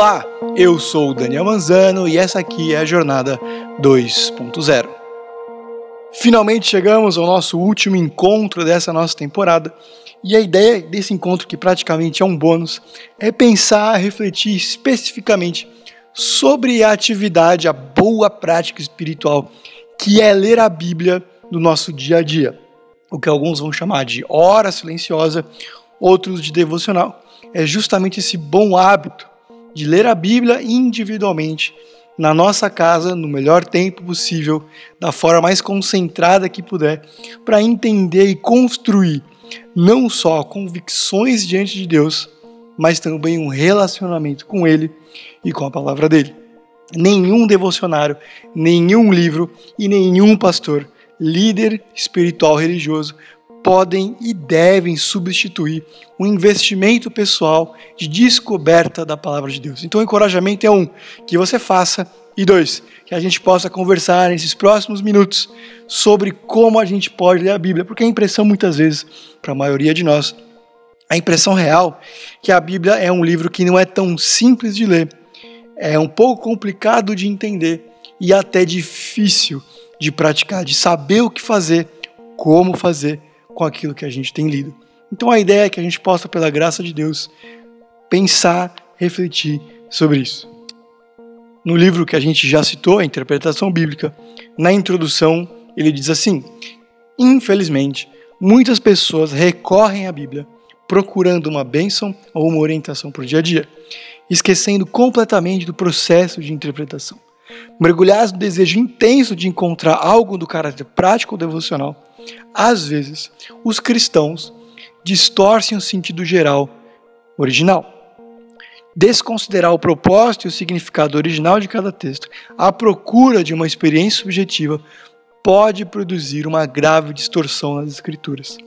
Olá, eu sou o Daniel Manzano e essa aqui é a Jornada 2.0. Finalmente chegamos ao nosso último encontro dessa nossa temporada e a ideia desse encontro, que praticamente é um bônus, é pensar, refletir especificamente sobre a atividade, a boa prática espiritual, que é ler a Bíblia no nosso dia a dia. O que alguns vão chamar de hora silenciosa, outros de devocional. É justamente esse bom hábito de ler a Bíblia individualmente, na nossa casa, no melhor tempo possível, da forma mais concentrada que puder, para entender e construir não só convicções diante de Deus, mas também um relacionamento com Ele e com a palavra dele. Nenhum devocionário, nenhum livro e nenhum pastor, líder espiritual religioso podem e devem substituir o investimento pessoal de descoberta da palavra de Deus. Então, o encorajamento é um, que você faça, e dois, que a gente possa conversar nesses próximos minutos sobre como a gente pode ler a Bíblia, porque a impressão muitas vezes, para a maioria de nós, a impressão real que a Bíblia é um livro que não é tão simples de ler, é um pouco complicado de entender e até difícil de praticar, de saber o que fazer, como fazer com aquilo que a gente tem lido. Então a ideia é que a gente possa, pela graça de Deus, pensar, refletir sobre isso. No livro que a gente já citou, a interpretação bíblica, na introdução ele diz assim: Infelizmente, muitas pessoas recorrem à Bíblia procurando uma bênção ou uma orientação para o dia a dia, esquecendo completamente do processo de interpretação. Mergulhados no desejo intenso de encontrar algo do caráter prático ou devocional, às vezes, os cristãos distorcem o sentido geral original. Desconsiderar o propósito e o significado original de cada texto, à procura de uma experiência subjetiva, pode produzir uma grave distorção nas escrituras.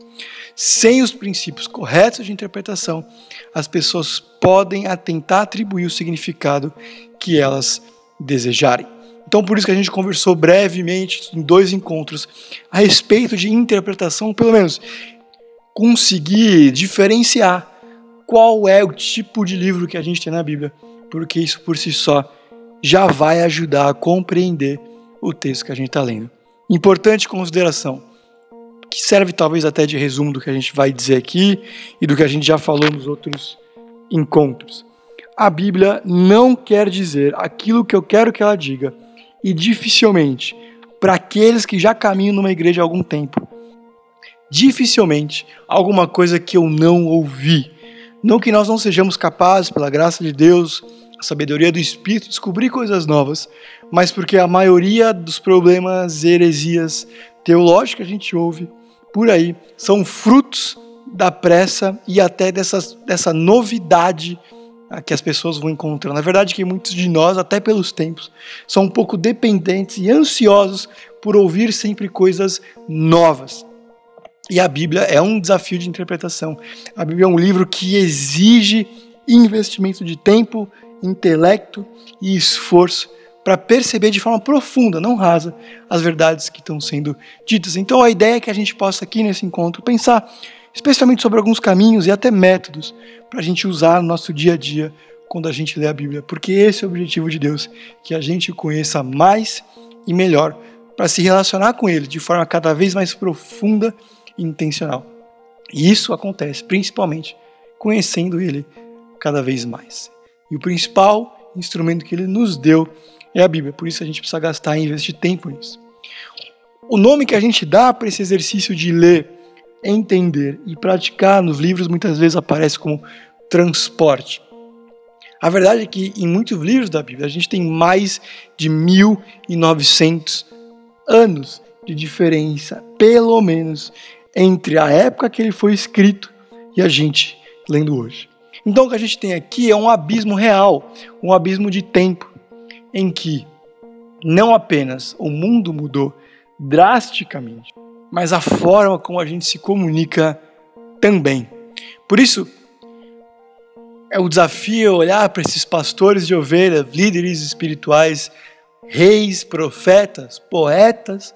Sem os princípios corretos de interpretação, as pessoas podem tentar atribuir o significado que elas desejarem. Então, por isso que a gente conversou brevemente em dois encontros a respeito de interpretação, pelo menos conseguir diferenciar qual é o tipo de livro que a gente tem na Bíblia, porque isso por si só já vai ajudar a compreender o texto que a gente está lendo. Importante consideração, que serve talvez até de resumo do que a gente vai dizer aqui e do que a gente já falou nos outros encontros. A Bíblia não quer dizer aquilo que eu quero que ela diga e dificilmente para aqueles que já caminham numa igreja há algum tempo. Dificilmente alguma coisa que eu não ouvi. Não que nós não sejamos capazes, pela graça de Deus, a sabedoria do Espírito, descobrir coisas novas, mas porque a maioria dos problemas, heresias teológicas que a gente ouve por aí são frutos da pressa e até dessa, dessa novidade que as pessoas vão encontrando. Na verdade, que muitos de nós, até pelos tempos, são um pouco dependentes e ansiosos por ouvir sempre coisas novas. E a Bíblia é um desafio de interpretação. A Bíblia é um livro que exige investimento de tempo, intelecto e esforço para perceber de forma profunda, não rasa, as verdades que estão sendo ditas. Então a ideia é que a gente possa aqui nesse encontro pensar especialmente sobre alguns caminhos e até métodos para a gente usar no nosso dia a dia quando a gente lê a Bíblia, porque esse é o objetivo de Deus, que a gente conheça mais e melhor para se relacionar com Ele de forma cada vez mais profunda e intencional. E isso acontece principalmente conhecendo Ele cada vez mais. E o principal instrumento que Ele nos deu é a Bíblia, por isso a gente precisa gastar e investir tempo nisso. O nome que a gente dá para esse exercício de ler entender e praticar nos livros muitas vezes aparece como transporte. A verdade é que em muitos livros da Bíblia a gente tem mais de 1900 anos de diferença, pelo menos, entre a época que ele foi escrito e a gente lendo hoje. Então o que a gente tem aqui é um abismo real, um abismo de tempo, em que não apenas o mundo mudou drasticamente, mas a forma como a gente se comunica também. Por isso, é o desafio olhar para esses pastores de ovelhas, líderes espirituais, reis, profetas, poetas,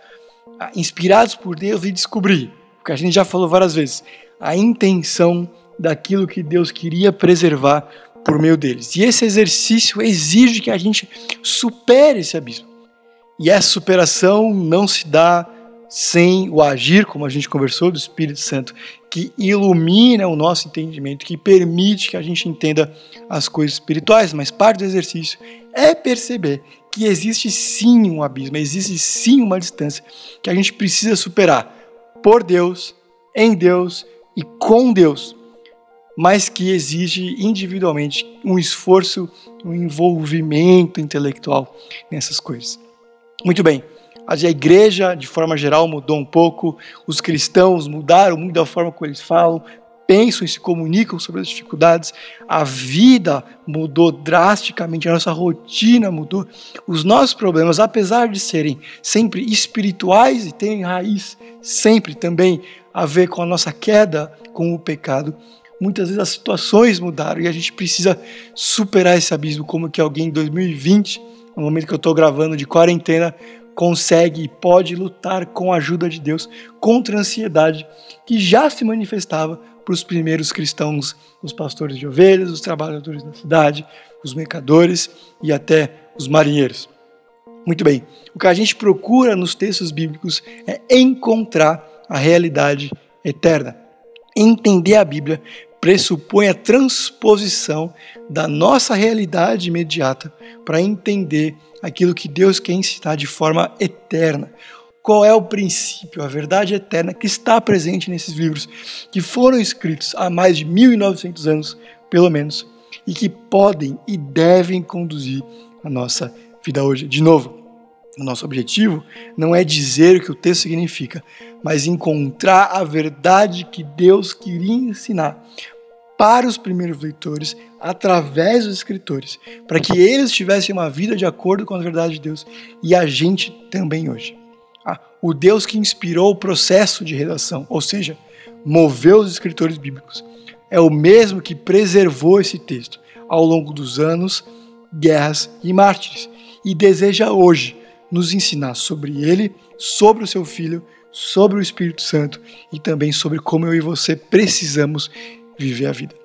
ah, inspirados por Deus e descobrir, o que a gente já falou várias vezes, a intenção daquilo que Deus queria preservar por meio deles. E esse exercício exige que a gente supere esse abismo. E essa superação não se dá sem o agir, como a gente conversou, do Espírito Santo, que ilumina o nosso entendimento, que permite que a gente entenda as coisas espirituais. Mas parte do exercício é perceber que existe sim um abismo, existe sim uma distância que a gente precisa superar por Deus, em Deus e com Deus, mas que exige individualmente um esforço, um envolvimento intelectual nessas coisas. Muito bem. A igreja, de forma geral, mudou um pouco, os cristãos mudaram muito da forma como eles falam, pensam e se comunicam sobre as dificuldades, a vida mudou drasticamente, a nossa rotina mudou, os nossos problemas, apesar de serem sempre espirituais e terem raiz sempre também a ver com a nossa queda com o pecado, muitas vezes as situações mudaram e a gente precisa superar esse abismo, como que alguém em 2020, no momento que eu estou gravando de quarentena, consegue e pode lutar com a ajuda de Deus contra a ansiedade que já se manifestava para os primeiros cristãos, os pastores de ovelhas, os trabalhadores da cidade, os mercadores e até os marinheiros. Muito bem, o que a gente procura nos textos bíblicos é encontrar a realidade eterna. Entender a Bíblia pressupõe a transposição da nossa realidade imediata para entender aquilo que Deus quer ensinar de forma eterna. Qual é o princípio, a verdade eterna que está presente nesses livros, que foram escritos há mais de 1900 anos, pelo menos, e que podem e devem conduzir a nossa vida hoje. De novo, o nosso objetivo não é dizer o que o texto significa, mas encontrar a verdade que Deus queria ensinar para os primeiros leitores através dos escritores, para que eles tivessem uma vida de acordo com a verdade de Deus e a gente também hoje. Ah, o Deus que inspirou o processo de redação, ou seja, moveu os escritores bíblicos, é o mesmo que preservou esse texto ao longo dos anos, guerras e mártires e deseja hoje nos ensinar sobre ele, sobre o seu filho, sobre o Espírito Santo e também sobre como eu e você precisamos viver a vida.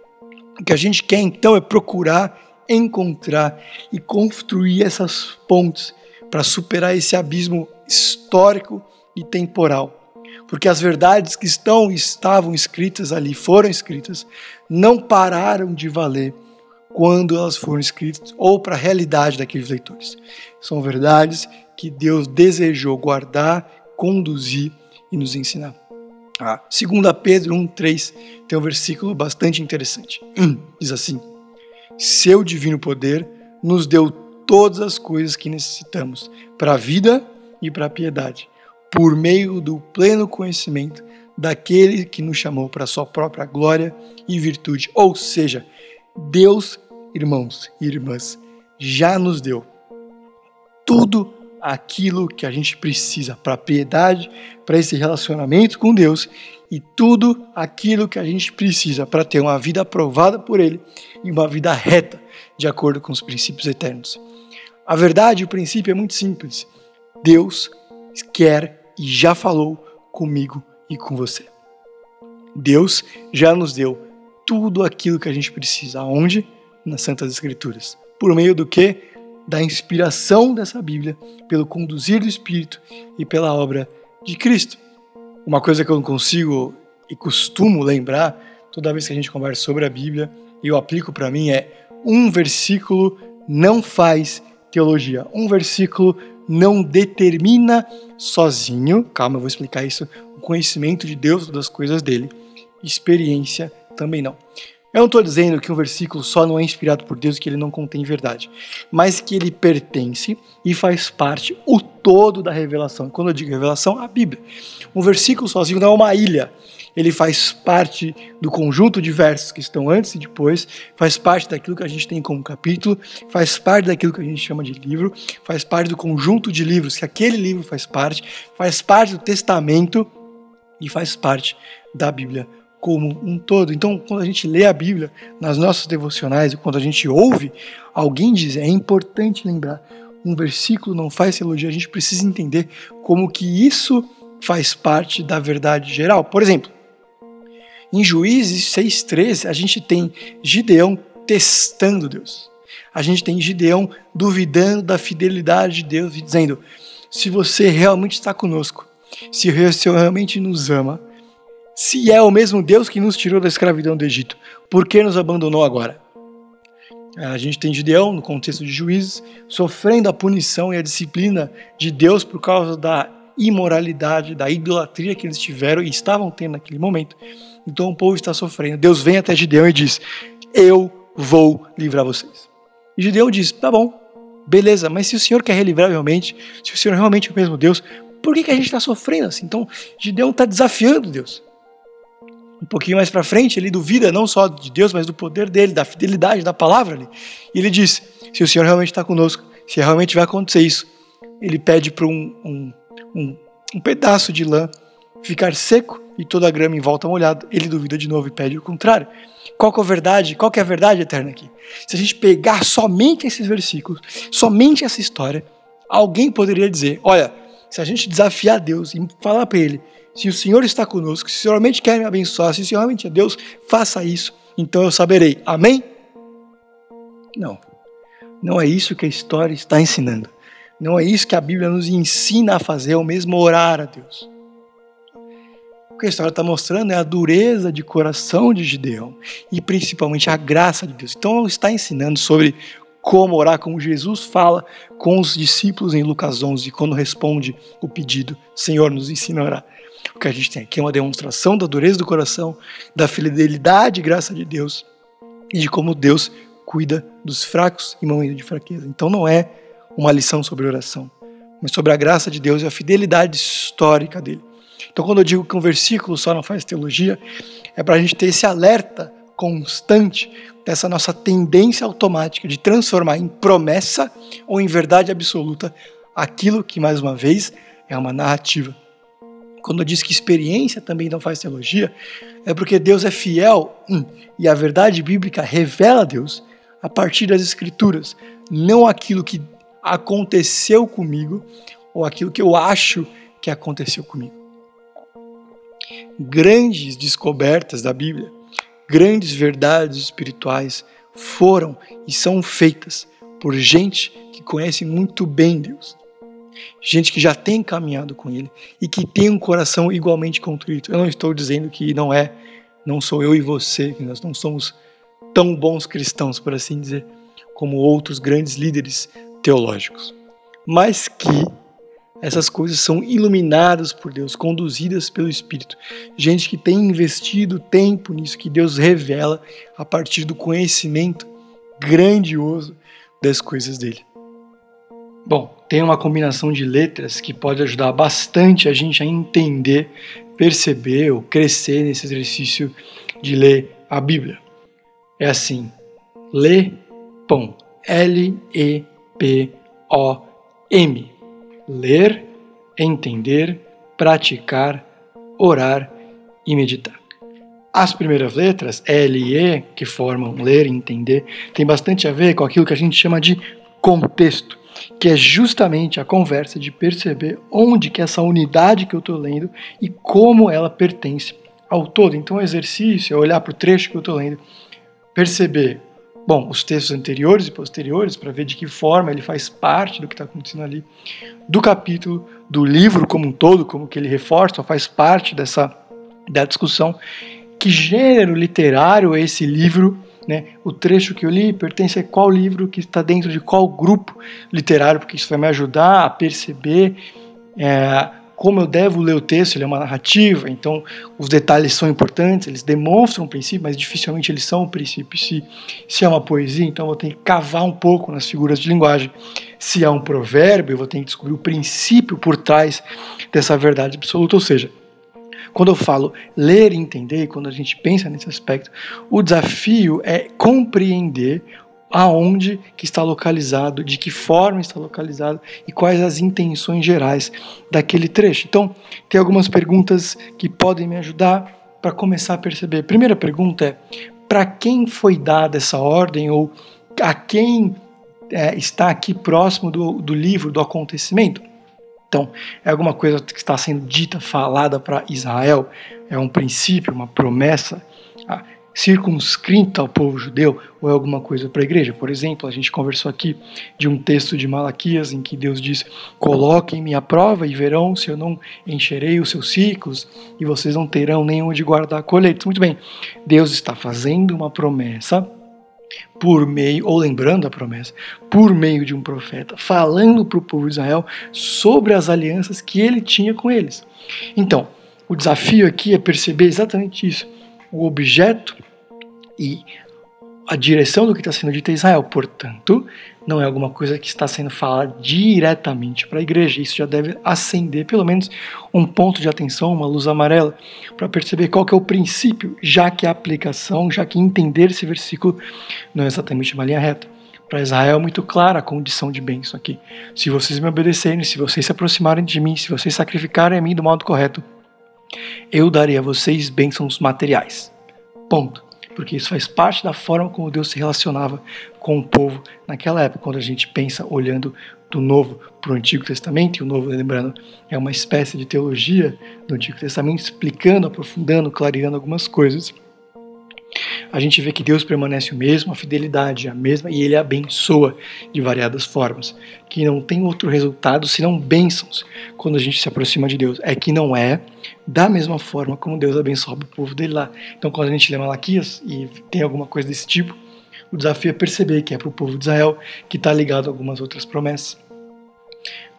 O que a gente quer então é procurar, encontrar e construir essas pontes para superar esse abismo histórico e temporal. Porque as verdades que estão estavam escritas ali, foram escritas, não pararam de valer quando elas foram escritas ou para a realidade daqueles leitores. São verdades que Deus desejou guardar, conduzir e nos ensinar. Ah, 2 Pedro 1,3 tem um versículo bastante interessante. Diz assim: Seu divino poder nos deu todas as coisas que necessitamos para a vida e para a piedade, por meio do pleno conhecimento daquele que nos chamou para a sua própria glória e virtude. Ou seja, Deus, irmãos e irmãs, já nos deu tudo aquilo que a gente precisa para piedade, para esse relacionamento com Deus e tudo aquilo que a gente precisa para ter uma vida aprovada por Ele e uma vida reta, de acordo com os princípios eternos. A verdade, o princípio é muito simples. Deus quer e já falou comigo e com você. Deus já nos deu tudo aquilo que a gente precisa. Aonde? Nas Santas Escrituras. Por meio do que? da inspiração dessa Bíblia, pelo conduzir do Espírito e pela obra de Cristo. Uma coisa que eu não consigo e costumo lembrar toda vez que a gente conversa sobre a Bíblia e eu aplico para mim é um versículo não faz teologia. Um versículo não determina sozinho, calma, eu vou explicar isso, o conhecimento de Deus das coisas dele. Experiência também não. Eu não estou dizendo que um versículo só não é inspirado por Deus que ele não contém verdade, mas que ele pertence e faz parte o todo da revelação. E quando eu digo revelação, a Bíblia. Um versículo sozinho não é uma ilha. Ele faz parte do conjunto de versos que estão antes e depois, faz parte daquilo que a gente tem como capítulo, faz parte daquilo que a gente chama de livro, faz parte do conjunto de livros que aquele livro faz parte, faz parte do testamento e faz parte da Bíblia como um todo. Então, quando a gente lê a Bíblia nas nossas devocionais e quando a gente ouve alguém dizer, é importante lembrar, um versículo não faz teologia, a gente precisa entender como que isso faz parte da verdade geral. Por exemplo, em Juízes 6,13, a gente tem Gideão testando Deus. A gente tem Gideão duvidando da fidelidade de Deus e dizendo: se você realmente está conosco, se o Senhor realmente nos ama, se é o mesmo Deus que nos tirou da escravidão do Egito, por que nos abandonou agora? A gente tem Gideão, no contexto de juízes, sofrendo a punição e a disciplina de Deus por causa da imoralidade, da idolatria que eles tiveram e estavam tendo naquele momento. Então o povo está sofrendo. Deus vem até Gideão e diz: Eu vou livrar vocês. E Gideão diz: Tá bom, beleza, mas se o Senhor quer relivrar realmente, se o Senhor realmente é o mesmo Deus, por que, que a gente está sofrendo assim? Então Gideão está desafiando Deus. Um pouquinho mais para frente, ele duvida não só de Deus, mas do poder dele, da fidelidade da palavra ali. E ele diz: se o Senhor realmente está conosco, se realmente vai acontecer isso, ele pede para um, um, um, um pedaço de lã ficar seco e toda a grama em volta molhada. Ele duvida de novo e pede o contrário. Qual que é a verdade? Qual que é a verdade eterna aqui? Se a gente pegar somente esses versículos, somente essa história, alguém poderia dizer: olha, se a gente desafiar Deus e falar para Ele, se o Senhor está conosco, se o Senhor realmente quer me abençoar, se o Senhor realmente é Deus, faça isso, então eu saberei. Amém? Não. Não é isso que a história está ensinando. Não é isso que a Bíblia nos ensina a fazer, ou mesmo orar a Deus. O que a história está mostrando é a dureza de coração de Gideão e principalmente a graça de Deus. Então, está ensinando sobre como orar, como Jesus fala com os discípulos em Lucas 11, quando responde o pedido: Senhor, nos ensina a orar. O que a gente tem aqui é uma demonstração da dureza do coração, da fidelidade e graça de Deus e de como Deus cuida dos fracos em momentos de fraqueza. Então, não é uma lição sobre oração, mas sobre a graça de Deus e a fidelidade histórica dele. Então, quando eu digo que um versículo só não faz teologia, é para a gente ter esse alerta constante dessa nossa tendência automática de transformar em promessa ou em verdade absoluta aquilo que, mais uma vez, é uma narrativa. Quando disse que experiência também não faz teologia, é porque Deus é fiel hum, e a verdade bíblica revela Deus a partir das Escrituras, não aquilo que aconteceu comigo ou aquilo que eu acho que aconteceu comigo. Grandes descobertas da Bíblia, grandes verdades espirituais foram e são feitas por gente que conhece muito bem Deus. Gente que já tem caminhado com Ele e que tem um coração igualmente contrito. Eu não estou dizendo que não é, não sou eu e você, que nós não somos tão bons cristãos, por assim dizer, como outros grandes líderes teológicos, mas que essas coisas são iluminadas por Deus, conduzidas pelo Espírito. Gente que tem investido tempo nisso, que Deus revela a partir do conhecimento grandioso das coisas dele. Bom, tem uma combinação de letras que pode ajudar bastante a gente a entender, perceber ou crescer nesse exercício de ler a Bíblia. É assim: lê, pão, L-E P-O-M. Ler, entender, praticar, orar e meditar. As primeiras letras, L e E, que formam ler e entender, tem bastante a ver com aquilo que a gente chama de contexto, que é justamente a conversa de perceber onde que essa unidade que eu estou lendo e como ela pertence ao todo. Então o exercício é olhar para o trecho que eu estou lendo, perceber bom, os textos anteriores e posteriores para ver de que forma ele faz parte do que está acontecendo ali, do capítulo, do livro como um todo, como que ele reforça, faz parte dessa da discussão. Que gênero literário é esse livro? Né? O trecho que eu li pertence a qual livro que está dentro de qual grupo literário, porque isso vai me ajudar a perceber é, como eu devo ler o texto, ele é uma narrativa, então os detalhes são importantes, eles demonstram o princípio, mas dificilmente eles são o princípio. Se, se é uma poesia, então eu vou ter que cavar um pouco nas figuras de linguagem. Se é um provérbio, eu vou ter que descobrir o princípio por trás dessa verdade absoluta. Ou seja, quando eu falo ler e entender, quando a gente pensa nesse aspecto, o desafio é compreender aonde que está localizado, de que forma está localizado e quais as intenções gerais daquele trecho. Então, tem algumas perguntas que podem me ajudar para começar a perceber. Primeira pergunta é: para quem foi dada essa ordem ou a quem é, está aqui próximo do, do livro, do acontecimento? Então, é alguma coisa que está sendo dita, falada para Israel? É um princípio, uma promessa? Ah, circunscrita ao povo judeu ou é alguma coisa para a igreja. Por exemplo, a gente conversou aqui de um texto de Malaquias em que Deus diz: Coloquem-me à prova e verão se eu não encherei os seus ciclos e vocês não terão nenhum de guardar colheitas. Muito bem, Deus está fazendo uma promessa por meio, ou lembrando a promessa, por meio de um profeta, falando para o povo de Israel sobre as alianças que ele tinha com eles. Então, o desafio aqui é perceber exatamente isso o objeto e a direção do que está sendo dito a Israel. Portanto, não é alguma coisa que está sendo falada diretamente para a igreja. Isso já deve acender pelo menos um ponto de atenção, uma luz amarela, para perceber qual que é o princípio, já que a aplicação, já que entender esse versículo não é exatamente uma linha reta. Para Israel é muito clara a condição de bênção aqui. Se vocês me obedecerem, se vocês se aproximarem de mim, se vocês sacrificarem a mim do modo correto, eu darei a vocês bênçãos materiais. Ponto. Porque isso faz parte da forma como Deus se relacionava com o povo naquela época, quando a gente pensa olhando do Novo para o Antigo Testamento, e o Novo, lembrando, é uma espécie de teologia do Antigo Testamento, explicando, aprofundando, clareando algumas coisas a gente vê que Deus permanece o mesmo, a fidelidade é a mesma e ele abençoa de variadas formas, que não tem outro resultado senão bênçãos quando a gente se aproxima de Deus. É que não é da mesma forma como Deus abençoa o povo dele lá. Então, quando a gente lê Malaquias e tem alguma coisa desse tipo, o desafio é perceber que é para o povo de Israel que está ligado a algumas outras promessas.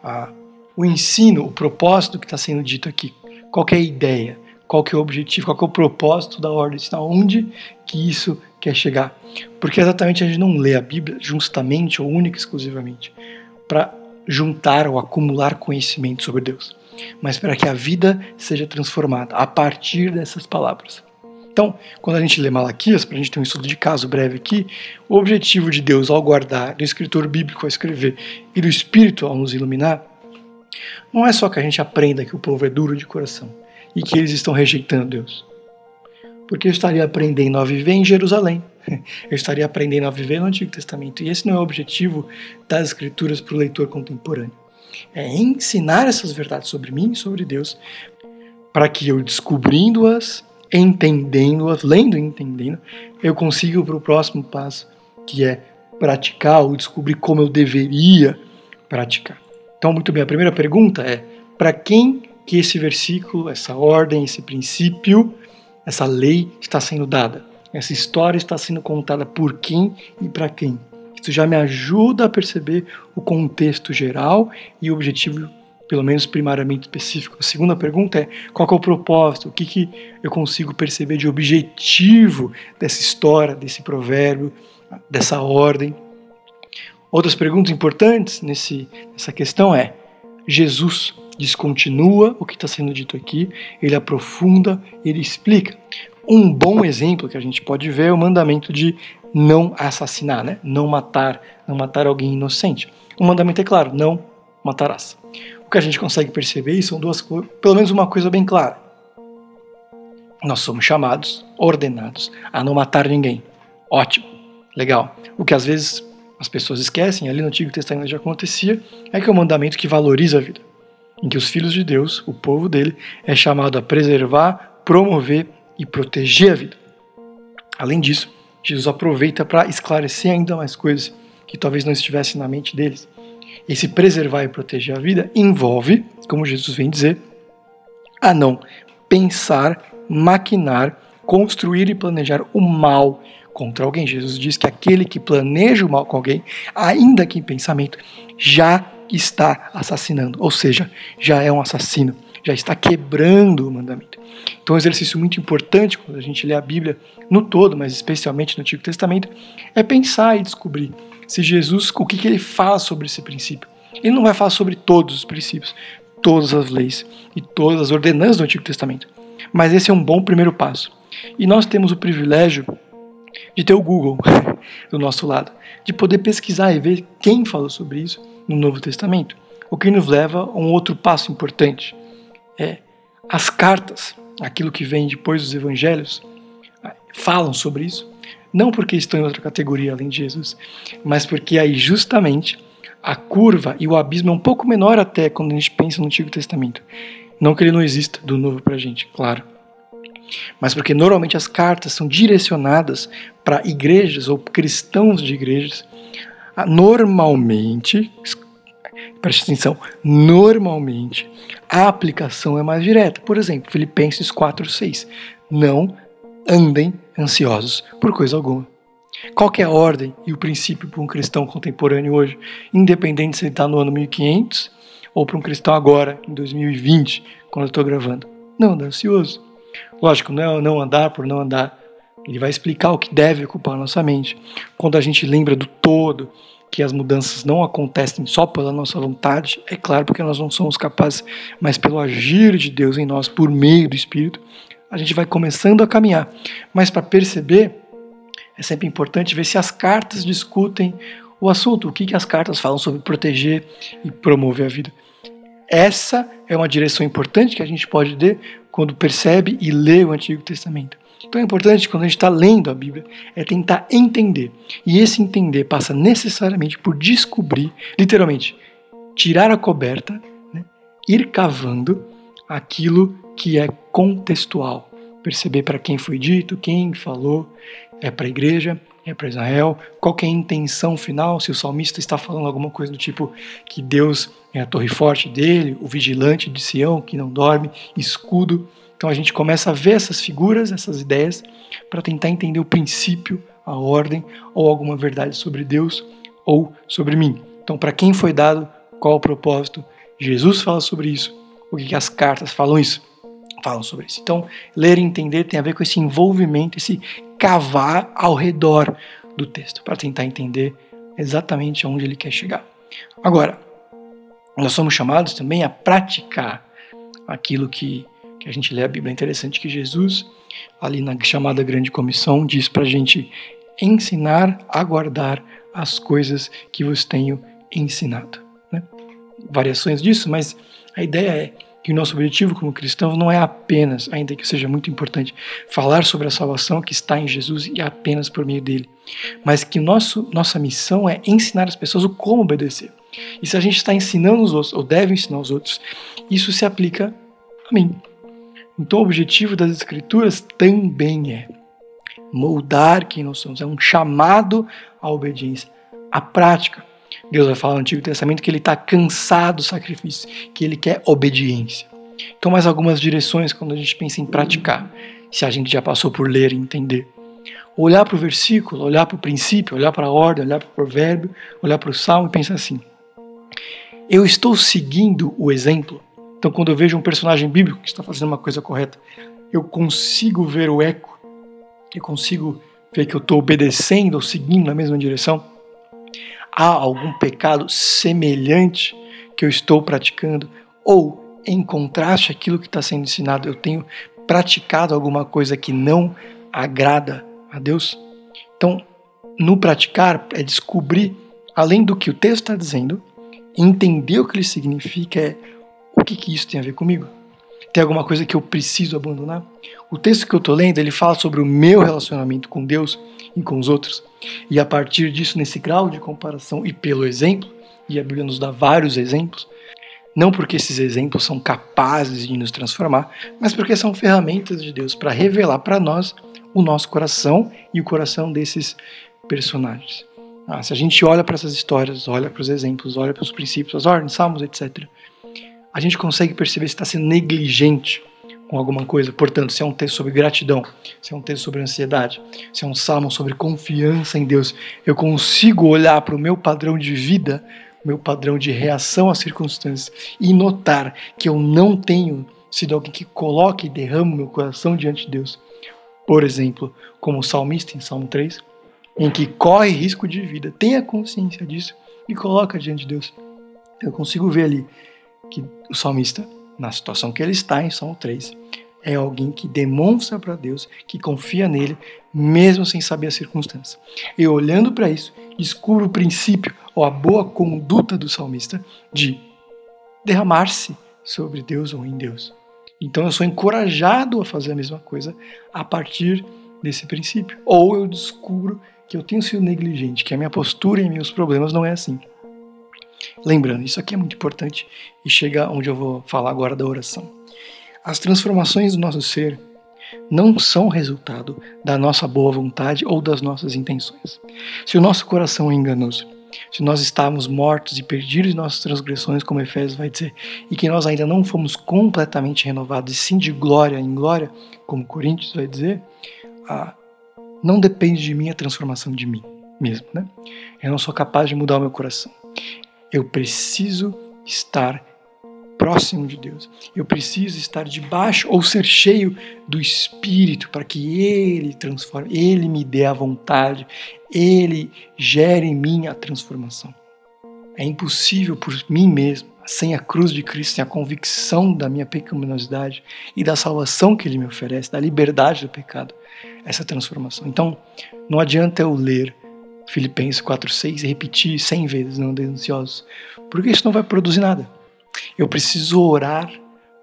Ah, o ensino, o propósito que está sendo dito aqui, qual é a ideia? qual é o objetivo, qual é o propósito da ordem, onde que isso quer chegar. Porque exatamente a gente não lê a Bíblia justamente ou única exclusivamente para juntar ou acumular conhecimento sobre Deus, mas para que a vida seja transformada a partir dessas palavras. Então, quando a gente lê Malaquias, para a gente ter um estudo de caso breve aqui, o objetivo de Deus ao guardar, do escritor bíblico ao escrever e do Espírito ao nos iluminar, não é só que a gente aprenda que o povo é duro de coração, e que eles estão rejeitando Deus. Porque eu estaria aprendendo a viver em Jerusalém. Eu estaria aprendendo a viver no Antigo Testamento. E esse não é o objetivo das Escrituras para o leitor contemporâneo. É ensinar essas verdades sobre mim e sobre Deus, para que eu, descobrindo-as, entendendo-as, lendo e entendendo, eu consiga para o próximo passo, que é praticar ou descobrir como eu deveria praticar. Então, muito bem, a primeira pergunta é: para quem que esse versículo, essa ordem, esse princípio, essa lei está sendo dada. Essa história está sendo contada por quem e para quem. Isso já me ajuda a perceber o contexto geral e o objetivo, pelo menos primariamente específico. A segunda pergunta é: qual é o propósito? O que, que eu consigo perceber de objetivo dessa história, desse provérbio, dessa ordem? Outras perguntas importantes nesse, nessa questão é: Jesus descontinua o que está sendo dito aqui, ele aprofunda, ele explica. Um bom exemplo que a gente pode ver é o mandamento de não assassinar, né? não matar, não matar alguém inocente. O mandamento é claro, não matarás. O que a gente consegue perceber são duas coisas, pelo menos uma coisa bem clara. Nós somos chamados, ordenados a não matar ninguém. Ótimo, legal. O que às vezes as pessoas esquecem, ali no Antigo Testamento já acontecia, é que é um mandamento que valoriza a vida em que os filhos de Deus, o povo dele, é chamado a preservar, promover e proteger a vida. Além disso, Jesus aproveita para esclarecer ainda mais coisas que talvez não estivessem na mente deles. Esse preservar e proteger a vida envolve, como Jesus vem dizer, a não pensar, maquinar, construir e planejar o mal contra alguém. Jesus diz que aquele que planeja o mal com alguém, ainda que em pensamento, já está assassinando, ou seja, já é um assassino, já está quebrando o mandamento. Então, um exercício muito importante quando a gente lê a Bíblia no todo, mas especialmente no Antigo Testamento, é pensar e descobrir se Jesus, o que, que ele fala sobre esse princípio. Ele não vai falar sobre todos os princípios, todas as leis e todas as ordenanças do Antigo Testamento, mas esse é um bom primeiro passo. E nós temos o privilégio de ter o Google do nosso lado, de poder pesquisar e ver quem falou sobre isso no Novo Testamento. O que nos leva a um outro passo importante. É as cartas, aquilo que vem depois dos evangelhos, falam sobre isso, não porque estão em outra categoria além de Jesus, mas porque aí justamente a curva e o abismo é um pouco menor até quando a gente pensa no Antigo Testamento. Não que ele não exista do novo para a gente, claro. mas porque normalmente as cartas são direcionadas para igrejas ou cristãos de igrejas. Ah, normalmente, preste atenção, normalmente a aplicação é mais direta. Por exemplo, Filipenses 4:6. Não andem ansiosos por coisa alguma. Qual é a ordem e o princípio para um cristão contemporâneo hoje, independente se ele está no ano 1500 ou para um cristão agora, em 2020, quando eu estou gravando? Não andar ansioso. Lógico, não é não andar por não andar. Ele vai explicar o que deve ocupar nossa mente. Quando a gente lembra do todo, que as mudanças não acontecem só pela nossa vontade, é claro porque nós não somos capazes, mas pelo agir de Deus em nós por meio do Espírito, a gente vai começando a caminhar. Mas para perceber, é sempre importante ver se as cartas discutem o assunto, o que, que as cartas falam sobre proteger e promover a vida. Essa é uma direção importante que a gente pode ter quando percebe e lê o Antigo Testamento. Então é importante quando a gente está lendo a Bíblia é tentar entender. E esse entender passa necessariamente por descobrir, literalmente, tirar a coberta, né, ir cavando aquilo que é contextual. Perceber para quem foi dito, quem falou, é para a igreja, é para Israel, qual é a intenção final, se o salmista está falando alguma coisa do tipo que Deus é a torre forte dele, o vigilante de Sião que não dorme, escudo. Então a gente começa a ver essas figuras, essas ideias, para tentar entender o princípio, a ordem ou alguma verdade sobre Deus ou sobre mim. Então, para quem foi dado, qual o propósito? Jesus fala sobre isso. O que, as cartas falam isso? Falam sobre isso. Então, ler e entender tem a ver com esse envolvimento, esse cavar ao redor do texto, para tentar entender exatamente aonde ele quer chegar. Agora, nós somos chamados também a praticar aquilo que, que a gente lê a Bíblia. É interessante que Jesus, ali na chamada Grande Comissão, diz para a gente ensinar a guardar as coisas que vos tenho ensinado. Né? Variações disso, mas a ideia é que o nosso objetivo como cristãos não é apenas, ainda que seja muito importante, falar sobre a salvação que está em Jesus e apenas por meio dele, mas que nosso, nossa missão é ensinar as pessoas o como obedecer. E se a gente está ensinando os outros, ou deve ensinar os outros, isso se aplica a mim. Então o objetivo das Escrituras também é moldar quem nós somos, é um chamado à obediência, à prática. Deus vai falar no Antigo Testamento que ele está cansado do sacrifício, que ele quer obediência. Então, mais algumas direções quando a gente pensa em praticar, se a gente já passou por ler e entender. Olhar para o versículo, olhar para o princípio, olhar para a ordem, olhar para o provérbio, olhar para o salmo e pensar assim: eu estou seguindo o exemplo? Então, quando eu vejo um personagem bíblico que está fazendo uma coisa correta, eu consigo ver o eco, eu consigo ver que eu estou obedecendo ou seguindo na mesma direção? há algum pecado semelhante que eu estou praticando? Ou, em contraste àquilo que está sendo ensinado, eu tenho praticado alguma coisa que não agrada a Deus? Então, no praticar é descobrir, além do que o texto está dizendo, entender o que ele significa, é o que, que isso tem a ver comigo? Tem alguma coisa que eu preciso abandonar? O texto que eu estou lendo, ele fala sobre o meu relacionamento com Deus e com os outros. E a partir disso, nesse grau de comparação e pelo exemplo, e a Bíblia nos dá vários exemplos, não porque esses exemplos são capazes de nos transformar, mas porque são ferramentas de Deus para revelar para nós o nosso coração e o coração desses personagens. Ah, se a gente olha para essas histórias, olha para os exemplos, olha para os princípios, as ordens, salmos, etc., a gente consegue perceber se está sendo negligente com alguma coisa. Portanto, se é um texto sobre gratidão, se é um texto sobre ansiedade, se é um salmo sobre confiança em Deus, eu consigo olhar para o meu padrão de vida, meu padrão de reação às circunstâncias e notar que eu não tenho sido alguém que coloque e derrama meu coração diante de Deus. Por exemplo, como o salmista em Salmo 3, em que corre risco de vida, tenha consciência disso e coloca diante de Deus. Eu consigo ver ali que o salmista, na situação que ele está em Salmo 3, é alguém que demonstra para Deus que confia nele, mesmo sem saber as circunstâncias. E olhando para isso, descubro o princípio ou a boa conduta do salmista de derramar-se sobre Deus ou em Deus. Então eu sou encorajado a fazer a mesma coisa a partir desse princípio. Ou eu descubro que eu tenho sido negligente, que a minha postura em meus problemas não é assim. Lembrando, isso aqui é muito importante e chega onde eu vou falar agora da oração. As transformações do nosso ser não são resultado da nossa boa vontade ou das nossas intenções. Se o nosso coração é enganoso, se nós estávamos mortos e perdidos em nossas transgressões, como Efésios vai dizer, e que nós ainda não fomos completamente renovados, e sim de glória em glória, como Coríntios vai dizer, ah, não depende de mim a transformação de mim mesmo, né? Eu não sou capaz de mudar o meu coração. Eu preciso estar próximo de Deus. Eu preciso estar debaixo ou ser cheio do Espírito para que Ele transforme, Ele me dê a vontade, Ele gere em mim a transformação. É impossível por mim mesmo, sem a cruz de Cristo, sem a convicção da minha pecaminosidade e da salvação que Ele me oferece, da liberdade do pecado, essa transformação. Então, não adianta eu ler Filipenses 4,6 e repetir 100 vezes, não ansiosos, porque isso não vai produzir nada. Eu preciso orar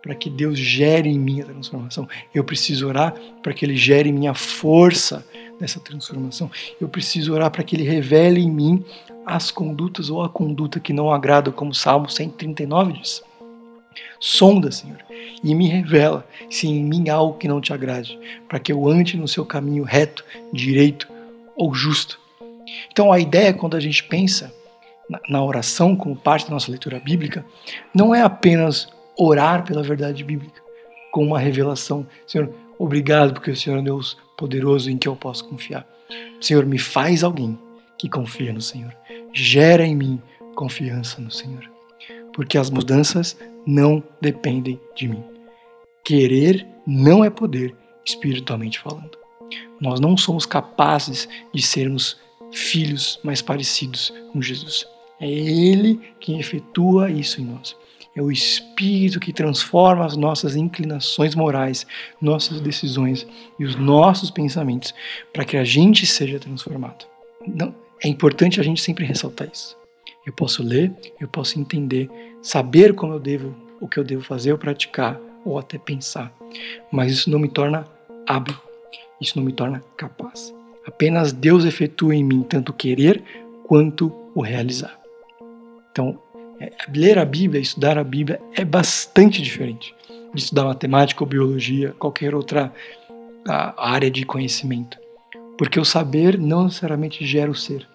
para que Deus gere em mim a transformação. Eu preciso orar para que Ele gere em mim a força dessa transformação. Eu preciso orar para que Ele revele em mim as condutas ou a conduta que não agrada, como Salmo 139 diz. Sonda, Senhor, e me revela se em mim há algo que não te agrade, para que eu ande no seu caminho reto, direito ou justo. Então a ideia quando a gente pensa na oração como parte da nossa leitura bíblica, não é apenas orar pela verdade bíblica, com uma revelação. Senhor, obrigado porque o Senhor é Deus poderoso em que eu posso confiar. Senhor, me faz alguém que confia no Senhor. Gera em mim confiança no Senhor. Porque as mudanças não dependem de mim. Querer não é poder, espiritualmente falando. Nós não somos capazes de sermos filhos mais parecidos com Jesus. É Ele quem efetua isso em nós. É o Espírito que transforma as nossas inclinações morais, nossas decisões e os nossos pensamentos para que a gente seja transformado. Não, é importante a gente sempre ressaltar isso. Eu posso ler, eu posso entender, saber como eu devo, o que eu devo fazer ou praticar, ou até pensar. Mas isso não me torna hábil, isso não me torna capaz. Apenas Deus efetua em mim tanto querer quanto o realizar. Então, é, ler a Bíblia, estudar a Bíblia é bastante diferente de estudar matemática ou biologia, qualquer outra área de conhecimento. Porque o saber não necessariamente gera o ser.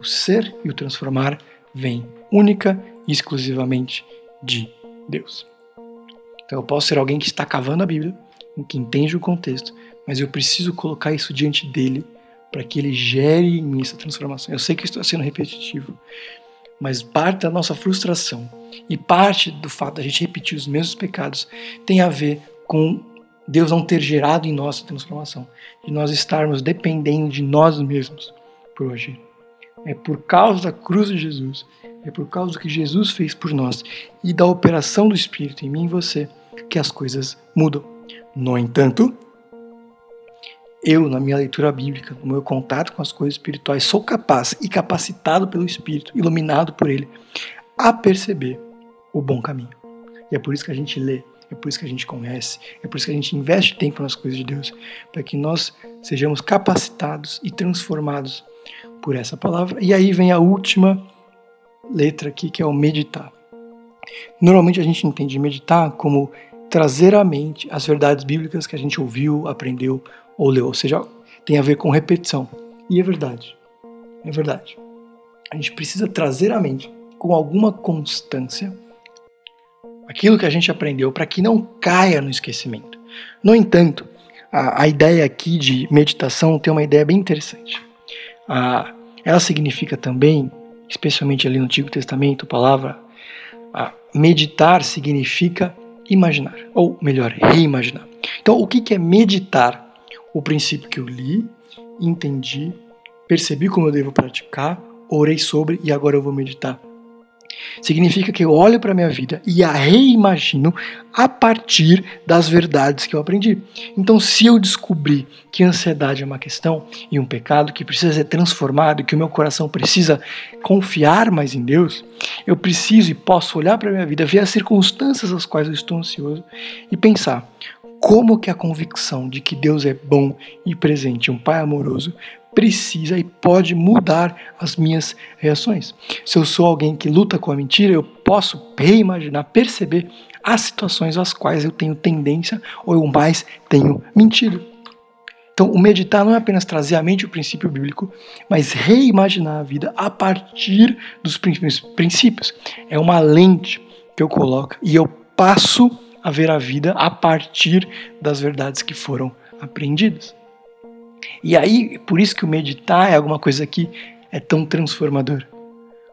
O ser e o transformar vem única e exclusivamente de Deus. Então eu posso ser alguém que está cavando a Bíblia, que entende o contexto, mas eu preciso colocar isso diante dele para que ele gere em mim essa transformação. Eu sei que estou sendo repetitivo, mas parte da nossa frustração e parte do fato da gente repetir os mesmos pecados tem a ver com Deus não ter gerado em nós a transformação, de nós estarmos dependendo de nós mesmos por agir. É por causa da cruz de Jesus, é por causa do que Jesus fez por nós e da operação do Espírito em mim e você que as coisas mudam. No entanto, eu, na minha leitura bíblica, no meu contato com as coisas espirituais, sou capaz e capacitado pelo Espírito, iluminado por Ele, a perceber o bom caminho. E é por isso que a gente lê, é por isso que a gente conhece, é por isso que a gente investe tempo nas coisas de Deus, para que nós sejamos capacitados e transformados por essa palavra. E aí vem a última letra aqui, que é o meditar. Normalmente a gente entende meditar como trazer à mente as verdades bíblicas que a gente ouviu, aprendeu ou leu, ou seja, tem a ver com repetição. E é verdade. É verdade. A gente precisa trazer à mente, com alguma constância, aquilo que a gente aprendeu para que não caia no esquecimento. No entanto, a, a, ideia aqui de meditação tem uma ideia bem interessante. A, ela significa também, especialmente ali no Antigo Testamento, a palavra a, meditar significa imaginar, ou melhor, reimaginar. Então, o que, que é meditar? O princípio que eu li, entendi, percebi como eu devo praticar, orei sobre e agora eu vou meditar. Significa que eu olho para a minha vida e a reimagino a partir das verdades que eu aprendi. Então, se eu descobrir que ansiedade é uma questão e um pecado que precisa ser transformado, que o meu coração precisa confiar mais em Deus, eu preciso e posso olhar para a minha vida, ver as circunstâncias às quais eu estou ansioso e pensar: como que a convicção de que Deus é bom e presente, um Pai amoroso, precisa e pode mudar as minhas reações. Se eu sou alguém que luta com a mentira, eu posso reimaginar, perceber as situações às quais eu tenho tendência ou eu mais tenho mentido. Então, o meditar não é apenas trazer à mente o princípio bíblico, mas reimaginar a vida a partir dos princípios. É uma lente que eu coloco e eu passo a ver a vida a partir das verdades que foram aprendidas. E aí, por isso que o meditar é alguma coisa que é tão transformador.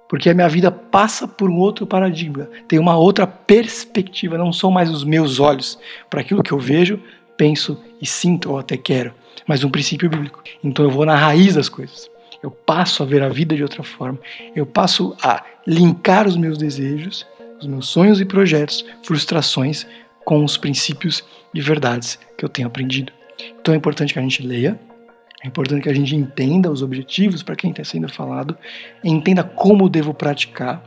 Porque a minha vida passa por um outro paradigma, tem uma outra perspectiva, não são mais os meus olhos para aquilo que eu vejo, penso e sinto ou até quero, mas um princípio bíblico. Então eu vou na raiz das coisas. Eu passo a ver a vida de outra forma. Eu passo a linkar os meus desejos, os meus sonhos e projetos, frustrações com os princípios e verdades que eu tenho aprendido. Então é importante que a gente leia, é importante que a gente entenda os objetivos para quem está sendo falado, entenda como devo praticar.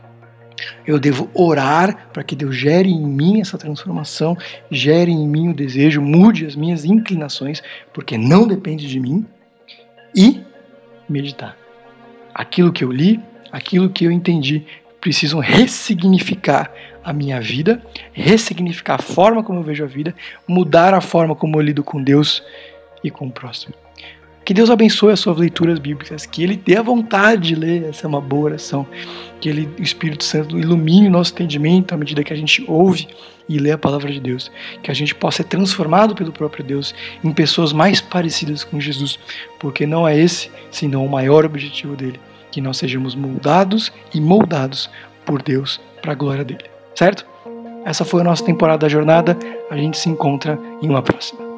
Eu devo orar para que Deus gere em mim essa transformação, gere em mim o desejo, mude as minhas inclinações, porque não depende de mim. E meditar. Aquilo que eu li, aquilo que eu entendi, precisam ressignificar a minha vida, ressignificar a forma como eu vejo a vida, mudar a forma como eu lido com Deus e com o próximo. Que Deus abençoe as suas leituras bíblicas, que Ele dê a vontade de ler, essa é uma boa oração. Que Ele, o Espírito Santo ilumine o nosso entendimento à medida que a gente ouve e lê a palavra de Deus. Que a gente possa ser transformado pelo próprio Deus em pessoas mais parecidas com Jesus, porque não é esse, senão o maior objetivo dele, que nós sejamos moldados e moldados por Deus para a glória dele. Certo? Essa foi a nossa temporada da jornada. A gente se encontra em uma próxima.